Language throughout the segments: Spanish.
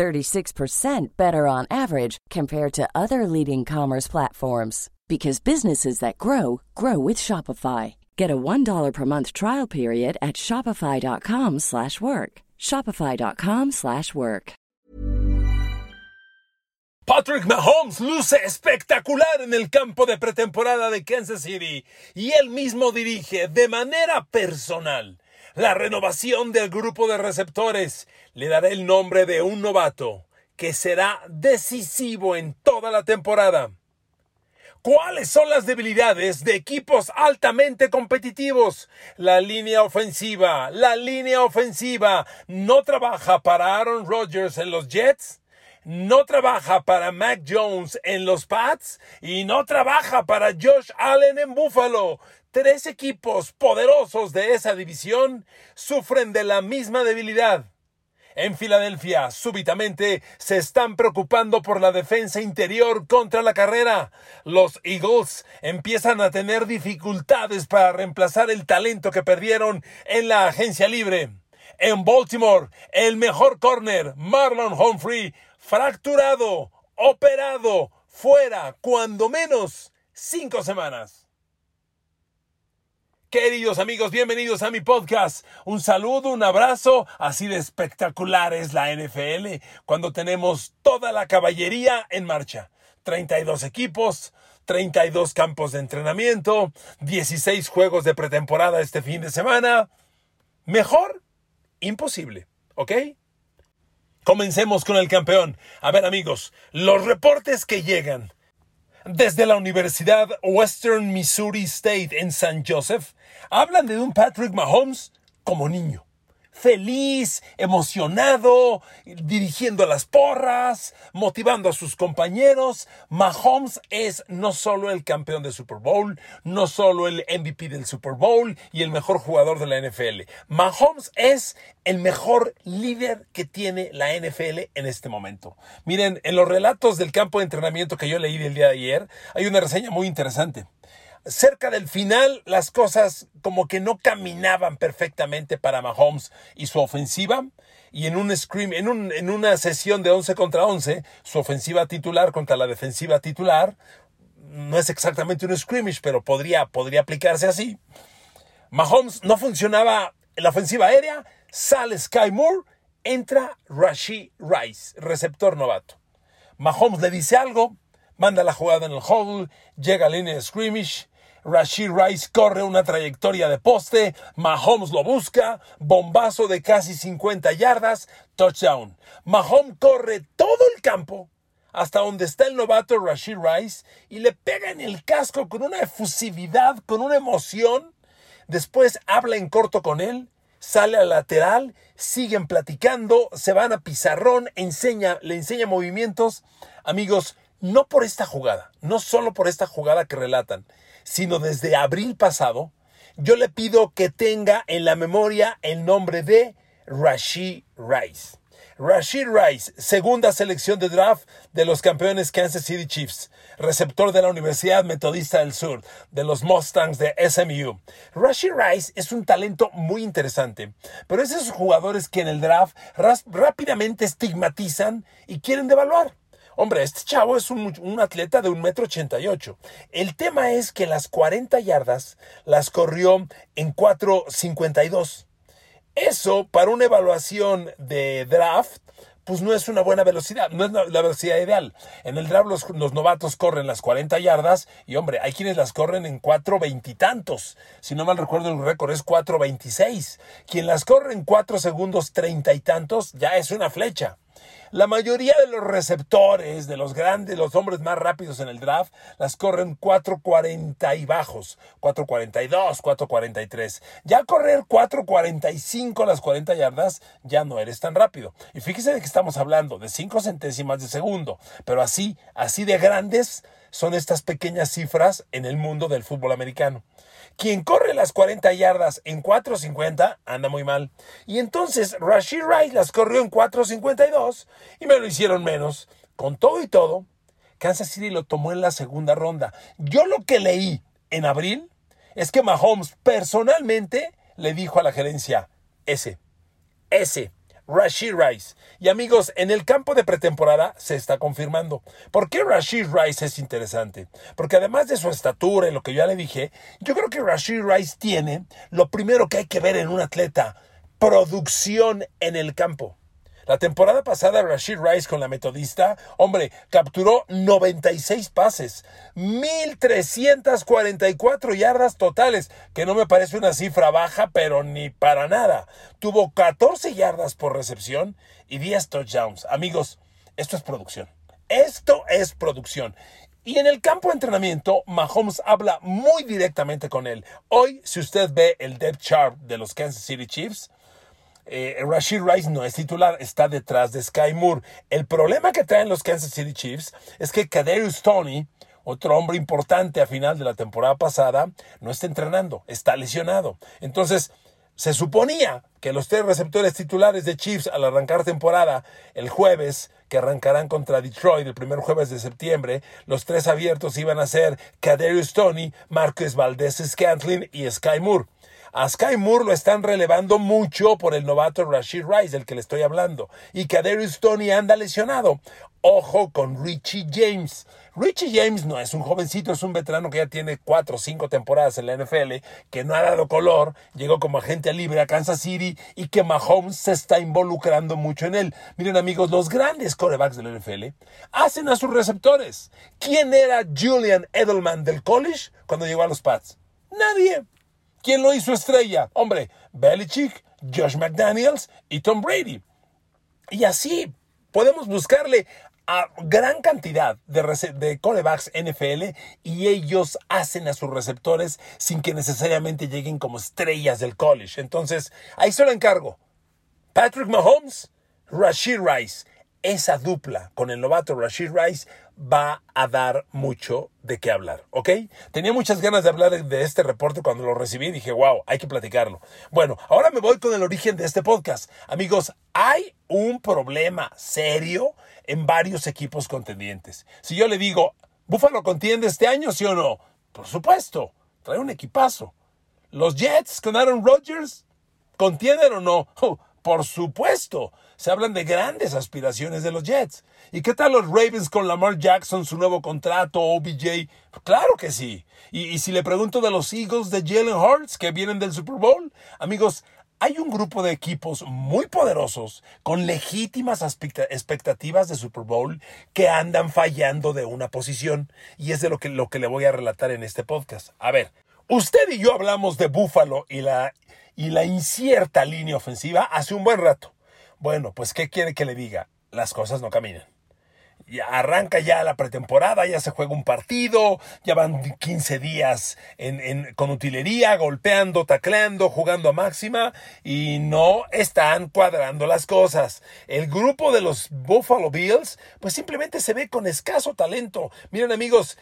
36% better on average compared to other leading commerce platforms because businesses that grow grow with Shopify. Get a $1 per month trial period at shopify.com/work. shopify.com/work. Patrick Mahomes luce espectacular en el campo de pretemporada de Kansas City y él mismo dirige de manera personal la renovación del grupo de receptores. Le dará el nombre de un novato que será decisivo en toda la temporada. ¿Cuáles son las debilidades de equipos altamente competitivos? La línea ofensiva, la línea ofensiva no trabaja para Aaron Rodgers en los Jets, no trabaja para Mac Jones en los Pats y no trabaja para Josh Allen en Buffalo. Tres equipos poderosos de esa división sufren de la misma debilidad. En Filadelfia, súbitamente, se están preocupando por la defensa interior contra la carrera. Los Eagles empiezan a tener dificultades para reemplazar el talento que perdieron en la agencia libre. En Baltimore, el mejor corner, Marlon Humphrey, fracturado, operado, fuera, cuando menos, cinco semanas. Queridos amigos, bienvenidos a mi podcast. Un saludo, un abrazo. Así de espectacular es la NFL cuando tenemos toda la caballería en marcha. 32 equipos, 32 campos de entrenamiento, 16 juegos de pretemporada este fin de semana. Mejor, imposible, ¿ok? Comencemos con el campeón. A ver amigos, los reportes que llegan desde la Universidad Western Missouri State en San Joseph, hablan de un Patrick Mahomes como niño feliz, emocionado, dirigiendo las porras, motivando a sus compañeros. Mahomes es no solo el campeón de Super Bowl, no solo el MVP del Super Bowl y el mejor jugador de la NFL. Mahomes es el mejor líder que tiene la NFL en este momento. Miren, en los relatos del campo de entrenamiento que yo leí el día de ayer, hay una reseña muy interesante cerca del final las cosas como que no caminaban perfectamente para Mahomes y su ofensiva. Y en un scream, en, un, en una sesión de 11 contra 11, su ofensiva titular contra la defensiva titular, no es exactamente un scrimmage, pero podría, podría aplicarse así. Mahomes no funcionaba en la ofensiva aérea, sale Sky Moore, entra Rashid Rice, receptor novato. Mahomes le dice algo, manda la jugada en el huddle, llega a línea de scrimmage, Rashid Rice corre una trayectoria de poste, Mahomes lo busca, bombazo de casi 50 yardas, touchdown. Mahomes corre todo el campo hasta donde está el novato Rashid Rice y le pega en el casco con una efusividad, con una emoción. Después habla en corto con él, sale al lateral, siguen platicando, se van a pizarrón, enseña, le enseña movimientos. Amigos, no por esta jugada, no solo por esta jugada que relatan, sino desde abril pasado, yo le pido que tenga en la memoria el nombre de Rashid Rice. Rashid Rice, segunda selección de draft de los campeones Kansas City Chiefs, receptor de la Universidad Metodista del Sur, de los Mustangs de SMU. Rashid Rice es un talento muy interesante, pero es esos jugadores que en el draft rápidamente estigmatizan y quieren devaluar. Hombre, este chavo es un, atleta de un metro ochenta y ocho. El tema es que las 40 yardas las corrió en 4.52. Eso, para una evaluación de draft, pues no es una buena velocidad, no es la velocidad ideal. En el draft los, novatos corren las 40 yardas y hombre, hay quienes las corren en 4.20 y tantos. Si no mal recuerdo el récord es 4.26. Quien las corre en 4 segundos 30 y tantos ya es una flecha. La mayoría de los receptores, de los grandes, los hombres más rápidos en el draft, las corren 4.40 y bajos, 4.42, 4.43. Ya correr 4.45 las 40 yardas, ya no eres tan rápido. Y fíjese de que estamos hablando de 5 centésimas de segundo, pero así, así de grandes son estas pequeñas cifras en el mundo del fútbol americano. Quien corre las 40 yardas en 4.50 anda muy mal. Y entonces Rashid Rice las corrió en 4.52 y me lo hicieron menos. Con todo y todo, Kansas City lo tomó en la segunda ronda. Yo lo que leí en abril es que Mahomes personalmente le dijo a la gerencia, ese, ese, Rashid Rice. Y amigos, en el campo de pretemporada se está confirmando. ¿Por qué Rashid Rice es interesante? Porque además de su estatura y lo que ya le dije, yo creo que Rashid Rice tiene lo primero que hay que ver en un atleta, producción en el campo. La temporada pasada Rashid Rice con la metodista, hombre, capturó 96 pases, 1344 yardas totales, que no me parece una cifra baja, pero ni para nada. Tuvo 14 yardas por recepción y 10 touchdowns. Amigos, esto es producción. Esto es producción. Y en el campo de entrenamiento, Mahomes habla muy directamente con él. Hoy, si usted ve el depth chart de los Kansas City Chiefs, eh, Rashid Rice no es titular, está detrás de Sky Moore. El problema que traen los Kansas City Chiefs es que Kadarius Tony, otro hombre importante a final de la temporada pasada, no está entrenando, está lesionado. Entonces, se suponía que los tres receptores titulares de Chiefs al arrancar temporada el jueves, que arrancarán contra Detroit el primer jueves de septiembre, los tres abiertos iban a ser Kadarius Tony, Marcus Valdez Scantling y Sky Moore. A Sky Moore lo están relevando mucho por el novato Rashid Rice, del que le estoy hablando. Y que Adarius Tony anda lesionado. Ojo con Richie James. Richie James no es un jovencito, es un veterano que ya tiene cuatro o cinco temporadas en la NFL, que no ha dado color, llegó como agente libre a Kansas City y que Mahomes se está involucrando mucho en él. Miren amigos, los grandes corebacks de la NFL hacen a sus receptores. ¿Quién era Julian Edelman del college cuando llegó a los Pats? Nadie. ¿Quién lo hizo estrella? Hombre, Belichick, Josh McDaniels y Tom Brady. Y así podemos buscarle a gran cantidad de, de corebacks NFL y ellos hacen a sus receptores sin que necesariamente lleguen como estrellas del college. Entonces, ahí se lo encargo. Patrick Mahomes, Rashid Rice. Esa dupla con el novato Rashid Rice va a dar mucho de qué hablar, ¿ok? Tenía muchas ganas de hablar de este reporte cuando lo recibí y dije, wow, hay que platicarlo. Bueno, ahora me voy con el origen de este podcast. Amigos, hay un problema serio en varios equipos contendientes. Si yo le digo, ¿Búfalo contiende este año, sí o no? Por supuesto, trae un equipazo. ¿Los Jets con Aaron Rodgers contienden o no? Oh, por supuesto, se hablan de grandes aspiraciones de los Jets. ¿Y qué tal los Ravens con Lamar Jackson, su nuevo contrato, OBJ? Claro que sí. Y, si le pregunto de los Eagles de Jalen Hurts que vienen del Super Bowl, amigos, hay un grupo de equipos muy poderosos con legítimas expectativas de Super Bowl que andan fallando de una posición. Y es de lo que, lo que le voy a relatar en este podcast. A ver, usted y yo hablamos de Buffalo y la y la incierta línea ofensiva hace un buen rato. Bueno, pues ¿qué quiere que le diga? Las cosas no caminan ya arranca ya la pretemporada, ya se juega un partido, ya van 15 días en, con utilería, golpeando, tacleando, jugando a máxima y no están cuadrando las cosas. El grupo de los Buffalo Bills pues simplemente se ve con escaso talento. Miren amigos,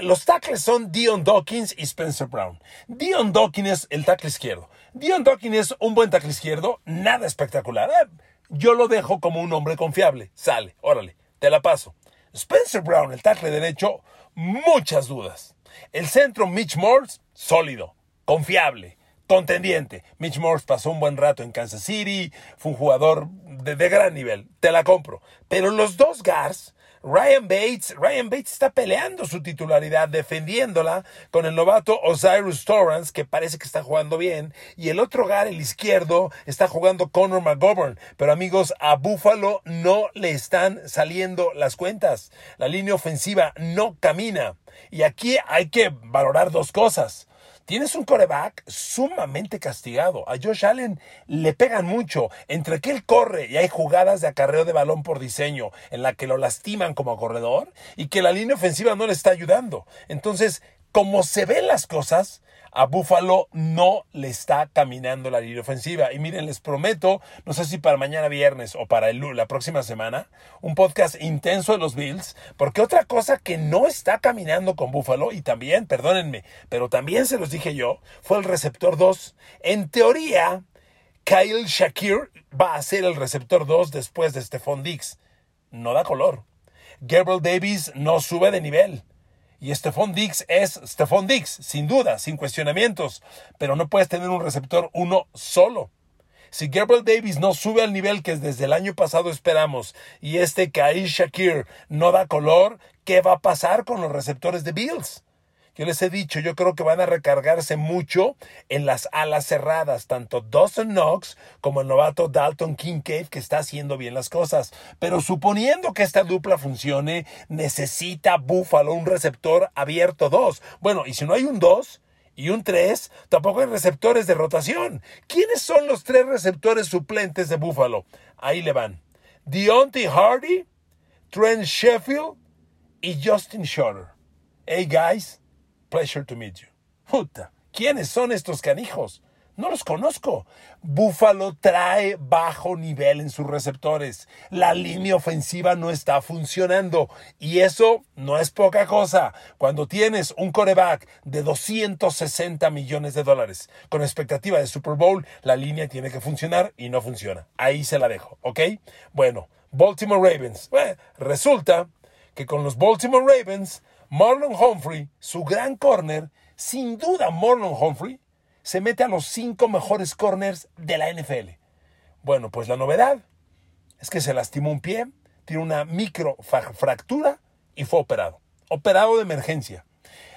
los tackles son Dion Dawkins y Spencer Brown. Dion Dawkins es el tackle izquierdo. Dion Dawkins es un buen tackle izquierdo, nada espectacular. Eh, yo lo dejo como un hombre confiable. Sale, órale. Te la paso. Spencer Brown, el tackle derecho, muchas dudas. El centro Mitch Morse, sólido, confiable, contendiente. Mitch Morse pasó un buen rato en Kansas City, fue un jugador de, de gran nivel, te la compro. Pero los dos guards, Ryan Bates, Ryan Bates está peleando su titularidad, defendiéndola con el novato Osiris Torrance, que parece que está jugando bien, y el otro gar, el izquierdo, está jugando Connor McGovern. Pero amigos, a Buffalo no le están saliendo las cuentas. La línea ofensiva no camina. Y aquí hay que valorar dos cosas. Tienes un coreback sumamente castigado. A Josh Allen le pegan mucho. Entre que él corre y hay jugadas de acarreo de balón por diseño en la que lo lastiman como corredor y que la línea ofensiva no le está ayudando. Entonces, como se ven las cosas, a Buffalo no le está caminando la línea ofensiva. Y miren, les prometo, no sé si para mañana viernes o para el, la próxima semana, un podcast intenso de los Bills, porque otra cosa que no está caminando con Buffalo, y también, perdónenme, pero también se los dije yo, fue el receptor 2. En teoría, Kyle Shakir va a ser el receptor 2 después de Stephon Diggs. No da color. Gabriel Davis no sube de nivel. Y Stephon Diggs es Stephon Diggs, sin duda, sin cuestionamientos, pero no puedes tener un receptor uno solo. Si Gabriel Davis no sube al nivel que desde el año pasado esperamos y este Kai Shakir no da color, ¿qué va a pasar con los receptores de Bills? Yo les he dicho, yo creo que van a recargarse mucho en las alas cerradas, tanto Dawson Knox como el novato Dalton Kincaid, que está haciendo bien las cosas. Pero suponiendo que esta dupla funcione, necesita Buffalo un receptor abierto 2. Bueno, y si no hay un 2, y un 3, tampoco hay receptores de rotación. ¿Quiénes son los tres receptores suplentes de Buffalo? Ahí le van. Deontay Hardy, Trent Sheffield y Justin Shorter. Hey guys, Pleasure to meet you. Puta, ¿quiénes son estos canijos? No los conozco. Buffalo trae bajo nivel en sus receptores. La línea ofensiva no está funcionando. Y eso no es poca cosa. Cuando tienes un coreback de 260 millones de dólares con expectativa de Super Bowl, la línea tiene que funcionar y no funciona. Ahí se la dejo, ¿ok? Bueno, Baltimore Ravens. resulta que con los Baltimore Ravens Marlon Humphrey, su gran corner, sin duda Marlon Humphrey, se mete a los cinco mejores corners de la NFL. Bueno, pues la novedad es que se lastimó un pie, tiene una microfractura y fue operado. Operado de emergencia.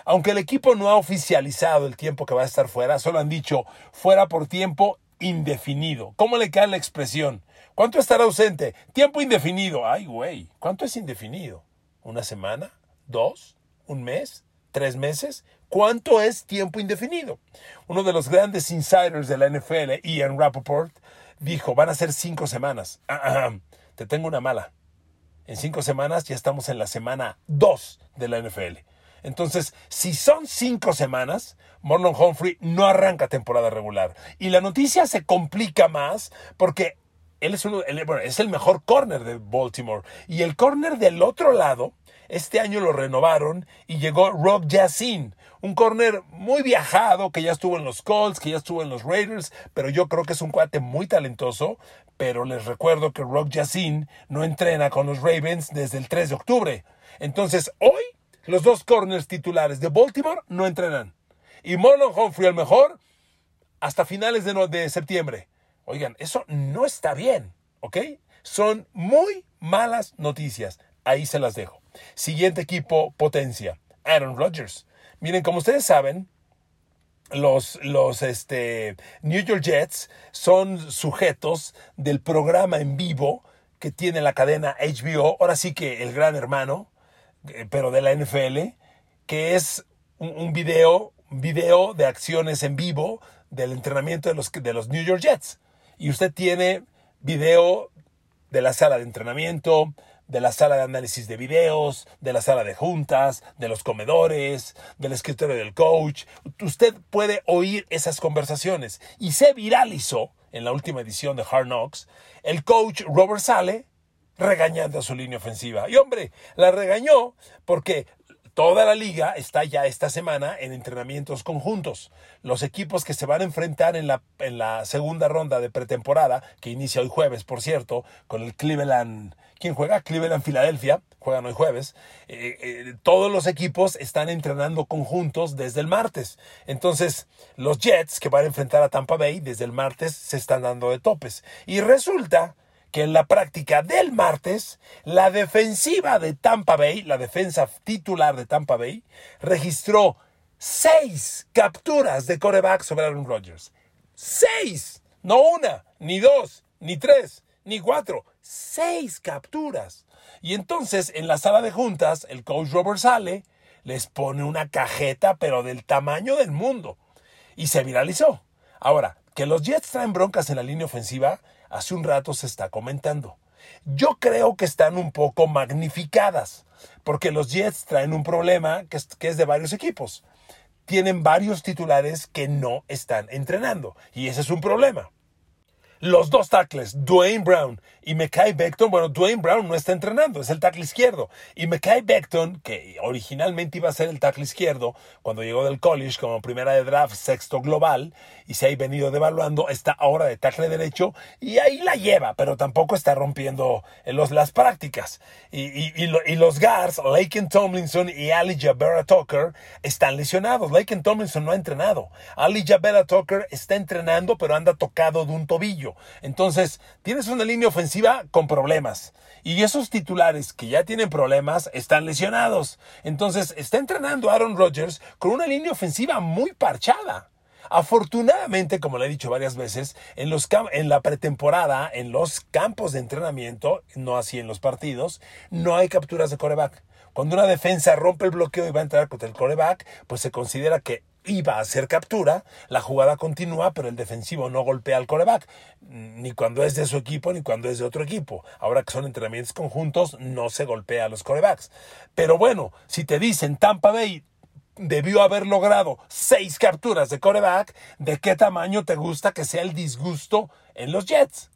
Aunque el equipo no ha oficializado el tiempo que va a estar fuera, solo han dicho fuera por tiempo indefinido. ¿Cómo le cae la expresión? ¿Cuánto estará ausente? Tiempo indefinido. Ay, güey, ¿cuánto es indefinido? ¿Una semana? ¿Dos? Un mes, tres meses. ¿Cuánto es tiempo indefinido? Uno de los grandes insiders de la NFL, Ian Rappaport, dijo, van a ser cinco semanas. Te tengo una mala. En cinco semanas ya estamos en la semana dos de la NFL. Entonces, si son cinco semanas, Marlon Humphrey no arranca temporada regular. Y la noticia se complica más porque él es, uno, es el mejor corner de Baltimore. Y el corner del otro lado este año lo renovaron y llegó Rob Yassin, un corner muy viajado que ya estuvo en los Colts, que ya estuvo en los Raiders, pero yo creo que es un cuate muy talentoso. Pero les recuerdo que Rob Yassin no entrena con los Ravens desde el 3 de octubre. Entonces, hoy los dos corners titulares de Baltimore no entrenan. Y Marlon Humphrey, el mejor, hasta finales de, de septiembre. Oigan, eso no está bien, ¿ok? Son muy malas noticias. Ahí se las dejo. Siguiente equipo, potencia. Aaron Rodgers. Miren, como ustedes saben, los, los este, New York Jets son sujetos del programa en vivo que tiene la cadena HBO, ahora sí que el gran hermano, eh, pero de la NFL, que es un, video, video de acciones en vivo del entrenamiento de los, de los New York Jets. Y usted tiene video de la sala de entrenamiento, de la sala de análisis de videos, de la sala de juntas, de los comedores, del escritorio del coach. Usted puede oír esas conversaciones. Y se viralizó en la última edición de Hard Knocks el coach Robert Sale regañando a su línea ofensiva. Y hombre, la regañó porque Toda la liga está ya esta semana en entrenamientos conjuntos. Los equipos que se van a enfrentar en la, en la segunda ronda de pretemporada, que inicia hoy jueves, por cierto, con el Cleveland. ¿Quién juega? Cleveland, Filadelfia. Juegan hoy jueves. Eh, eh, todos los equipos están entrenando conjuntos desde el martes. Entonces, los Jets que van a enfrentar a Tampa Bay desde el martes se están dando de topes. Y resulta que en la práctica del martes, la defensiva de Tampa Bay, la defensa titular de Tampa Bay, registró seis capturas de coreback sobre Aaron Rodgers. Seis. No una, ni dos, ni tres, ni cuatro. Seis capturas. Y entonces en la sala de juntas, el coach Robert Sale les pone una cajeta, pero del tamaño del mundo. y se viralizó. Ahora, que los Jets traen broncas en la línea ofensiva, hace un rato se está comentando. Yo creo que están un poco magnificadas, porque los Jets traen un problema que es, que es de varios equipos. Tienen varios titulares que no están entrenando, y ese es un problema. Los dos tackles, Dwayne Brown y Mekai Beckton, bueno, Dwayne Brown no está entrenando, es el tackle izquierdo. Y Mekai Beckton, que originalmente iba a ser el tackle izquierdo, cuando llegó del college como primera de draft, sexto global, y se ha venido devaluando, está ahora de tackle derecho, y ahí la lleva, pero tampoco está rompiendo las prácticas. Y, y, los guards, Laken Tomlinson y Ali Jabera Tucker, están lesionados. Laken Tomlinson no ha entrenado. Ali Jabera Tucker está entrenando, pero anda tocado de un tobillo. Entonces, tienes una línea ofensiva con problemas. Y esos titulares que ya tienen problemas están lesionados. Entonces, está entrenando Aaron Rodgers con una línea ofensiva muy parchada. Afortunadamente, como le he dicho varias veces, en, los en la pretemporada, en los campos de entrenamiento, no así en los partidos, no hay capturas de coreback. Cuando una defensa rompe el bloqueo y va a entrar contra el coreback, pues se considera que iba a hacer captura, la jugada continúa, pero el defensivo no golpea al coreback, ni cuando es de su equipo ni cuando es de otro equipo. Ahora que son entrenamientos conjuntos, no se golpea a los corebacks. Pero bueno, si te dicen Tampa Bay debió haber logrado seis capturas de coreback, ¿de qué tamaño te gusta que sea el disgusto en los Jets?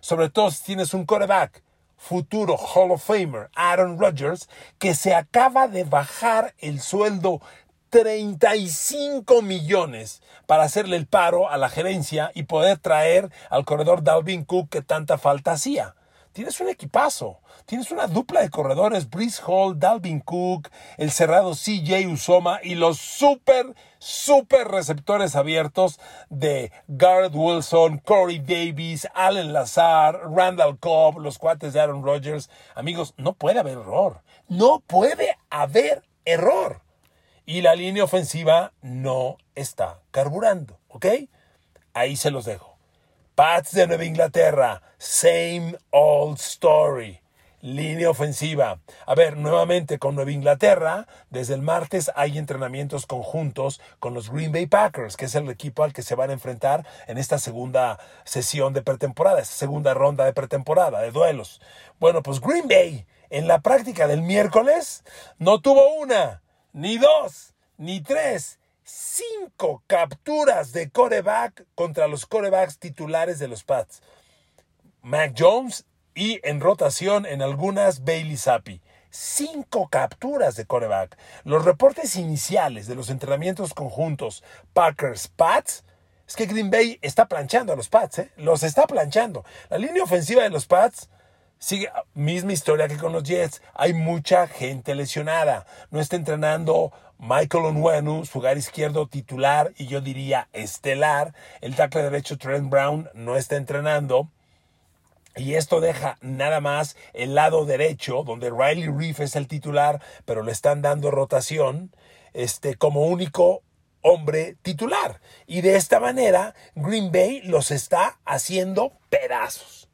Sobre todo si tienes un coreback futuro Hall of Famer Aaron Rodgers, que se acaba de bajar el sueldo 35 millones para hacerle el paro a la gerencia y poder traer al corredor Dalvin Cook que tanta falta hacía. Tienes un equipazo, tienes una dupla de corredores, Brice Hall, Dalvin Cook, el cerrado CJ Usoma y los super, super receptores abiertos de Garrett Wilson, Corey Davis, Allen Lazar, Randall Cobb, los cuates de Aaron Rodgers. Amigos, no puede haber error. No puede haber error y la línea ofensiva no está carburando, ¿ok? Ahí se los dejo. Pats de Nueva Inglaterra, same old story. Línea ofensiva. A ver, nuevamente con Nueva Inglaterra, desde el martes hay entrenamientos conjuntos con los Green Bay Packers, que es el equipo al que se van a enfrentar en esta segunda sesión de pretemporada, esta segunda ronda de pretemporada, de duelos. Bueno, pues Green Bay, en la práctica del miércoles, no tuvo una, ni dos, ni tres, cinco capturas de coreback contra los corebacks titulares de los Pats. Mac Jones y en rotación en algunas Bailey Zappi. Cinco capturas de coreback. Los reportes iniciales de los entrenamientos conjuntos Packers-Pats es que Green Bay está planchando a los Pats, ¿eh? los está planchando. La línea ofensiva de los Pats Sigue, misma historia que con los Jets. Hay mucha gente lesionada. No está entrenando Michael Onwenu, su jugar izquierdo titular y yo diría estelar. El tackle derecho Trent Brown no está entrenando. Y esto deja nada más el lado derecho, donde Riley Reef es el titular, pero le están dando rotación, este, como único hombre titular. Y de esta manera, Green Bay los está haciendo pedazos.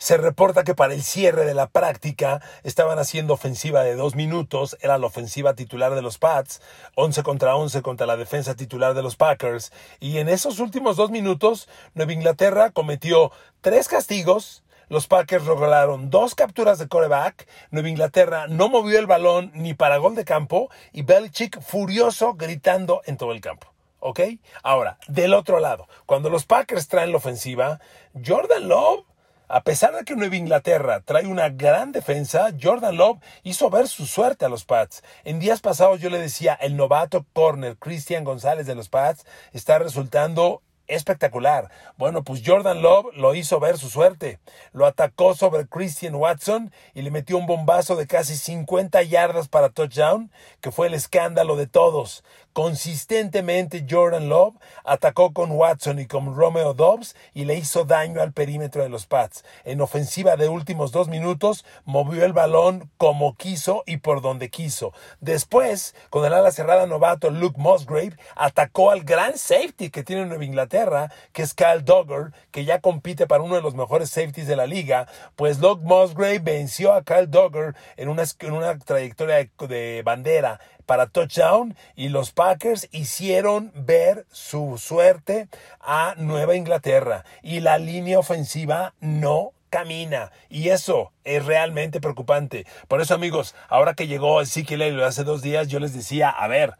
Se reporta que para el cierre de la práctica estaban haciendo ofensiva de dos minutos, era la ofensiva titular de los Pats, 11 contra 11 contra la defensa titular de los Packers, y en esos últimos dos minutos Nueva Inglaterra cometió tres castigos, los Packers lograron dos capturas de coreback, Nueva Inglaterra no movió el balón ni para gol de campo, y Belichick furioso gritando en todo el campo. ¿Ok? Ahora, del otro lado, cuando los Packers traen la ofensiva, Jordan Love a pesar de que Nueva Inglaterra trae una gran defensa, Jordan Love hizo ver su suerte a los Pats. En días pasados yo le decía, el novato corner Cristian González de los Pats está resultando espectacular. Bueno, pues Jordan Love lo hizo ver su suerte. Lo atacó sobre Christian Watson y le metió un bombazo de casi 50 yardas para touchdown, que fue el escándalo de todos. Consistentemente Jordan Love atacó con Watson y con Romeo Dobbs y le hizo daño al perímetro de los Pats. En ofensiva de últimos dos minutos movió el balón como quiso y por donde quiso. Después, con el ala cerrada novato Luke Musgrave, atacó al gran safety que tiene Nueva Inglaterra que es Kyle Duggar, que ya compite para uno de los mejores safeties de la liga, pues Luke Musgrave venció a Kyle Duggar en una, en una trayectoria de bandera para touchdown y los Packers hicieron ver su suerte a Nueva Inglaterra y la línea ofensiva no camina. Y eso es realmente preocupante. Por eso, amigos, ahora que llegó Ezekiel Elliott hace dos días, yo les decía, a ver,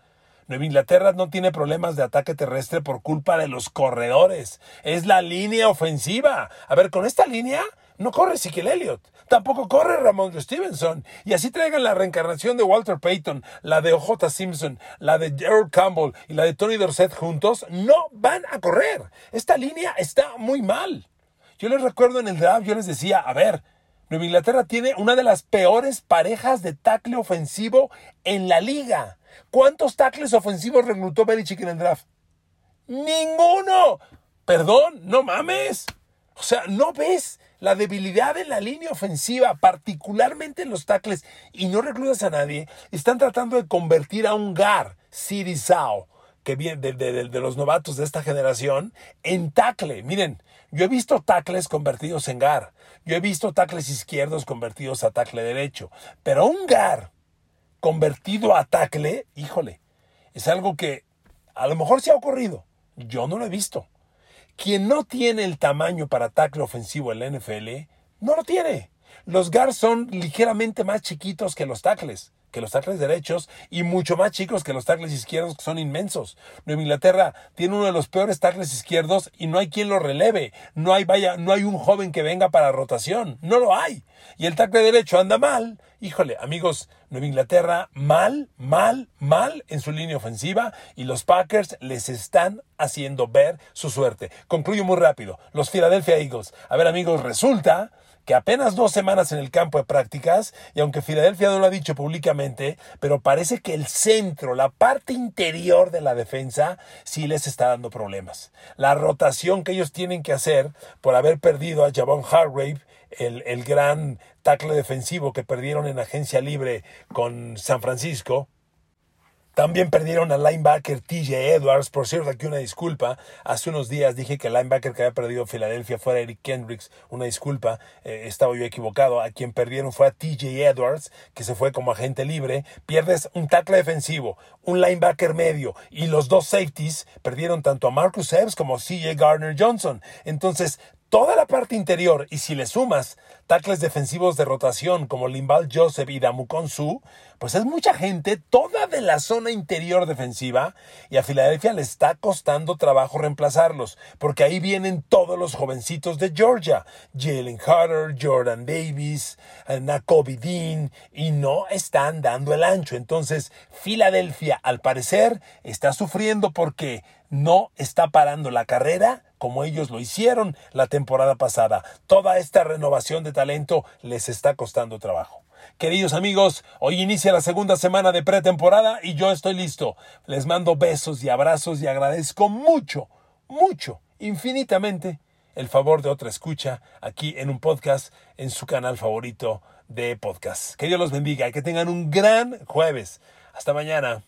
Nueva Inglaterra no tiene problemas de ataque terrestre por culpa de los corredores. Es la línea ofensiva. A ver, con esta línea no corre Ezekiel Elliott. Tampoco corre Ramón Stevenson. Y así traigan la reencarnación de Walter Payton, la de OJ Simpson, la de Gerald Campbell y la de Tony Dorset juntos. No van a correr. Esta línea está muy mal. Yo les recuerdo en el draft, yo les decía, a ver, Nueva Inglaterra tiene una de las peores parejas de tackle ofensivo en la liga. ¿Cuántos tackles ofensivos reclutó Belichick en el draft? ¡Ninguno! Perdón, no mames. O sea, ¿no ves la debilidad en la línea ofensiva, particularmente en los tackles, y no reclutas a nadie? Están tratando de convertir a un Gar, Siri que viene de, de, los novatos de esta generación, en tackle. Miren, yo he visto tackles convertidos en gar. Yo he visto tackles izquierdos convertidos a tackle derecho. Pero un gar convertido a tackle, híjole, es algo que a lo mejor se ha ocurrido. Yo no lo he visto. Quien no tiene el tamaño para tackle ofensivo en la NFL, no lo tiene. Los guards son ligeramente más chiquitos que los tackles que los tackles derechos y mucho más chicos que los tackles izquierdos que son inmensos. Nueva Inglaterra tiene uno de los peores tackles izquierdos y no hay quien lo releve. No hay, vaya, no hay un joven que venga para rotación. No lo hay. Y el tackle derecho anda mal. Híjole, amigos, Nueva Inglaterra mal, mal, mal en su línea ofensiva y los Packers les están haciendo ver su suerte. Concluyo muy rápido. Los Philadelphia Eagles. A ver, amigos, resulta que apenas dos semanas en el campo de prácticas, y aunque Filadelfia no lo ha dicho públicamente, pero parece que el centro, la parte interior de la defensa, sí les está dando problemas. La rotación que ellos tienen que hacer por haber perdido a Javon Hargrave, el, el gran tackle defensivo que perdieron en agencia libre con San Francisco, también perdieron al linebacker TJ Edwards. Por cierto, aquí una disculpa. Hace unos días dije que el linebacker que había perdido Filadelfia fuera Eric Kendricks. Una disculpa. Eh, estaba yo equivocado. A quien perdieron fue a TJ Edwards, que se fue como agente libre. Pierdes un tackle defensivo, un linebacker medio y los dos safeties perdieron tanto a Marcus Epps como a CJ Gardner Johnson. Entonces, toda la parte interior y si le sumas tackles defensivos de rotación como Limbal Joseph y Damukon Su, pues es mucha gente, toda de la zona interior defensiva y a Filadelfia le está costando trabajo reemplazarlos, porque ahí vienen todos los jovencitos de Georgia, Jalen Carter, Jordan Davis, eh, Nakobe Dean, y no están dando el ancho. Entonces, Filadelfia, al parecer, está sufriendo porque no está parando la carrera como ellos lo hicieron la temporada pasada. Toda esta renovación de talento les está costando trabajo. Queridos amigos, hoy inicia la segunda semana de pretemporada y yo estoy listo. Les mando besos y abrazos y agradezco mucho, mucho, infinitamente el favor de otra escucha aquí en un podcast en su canal favorito de podcast. Que Dios los bendiga y que tengan un gran jueves. Hasta mañana.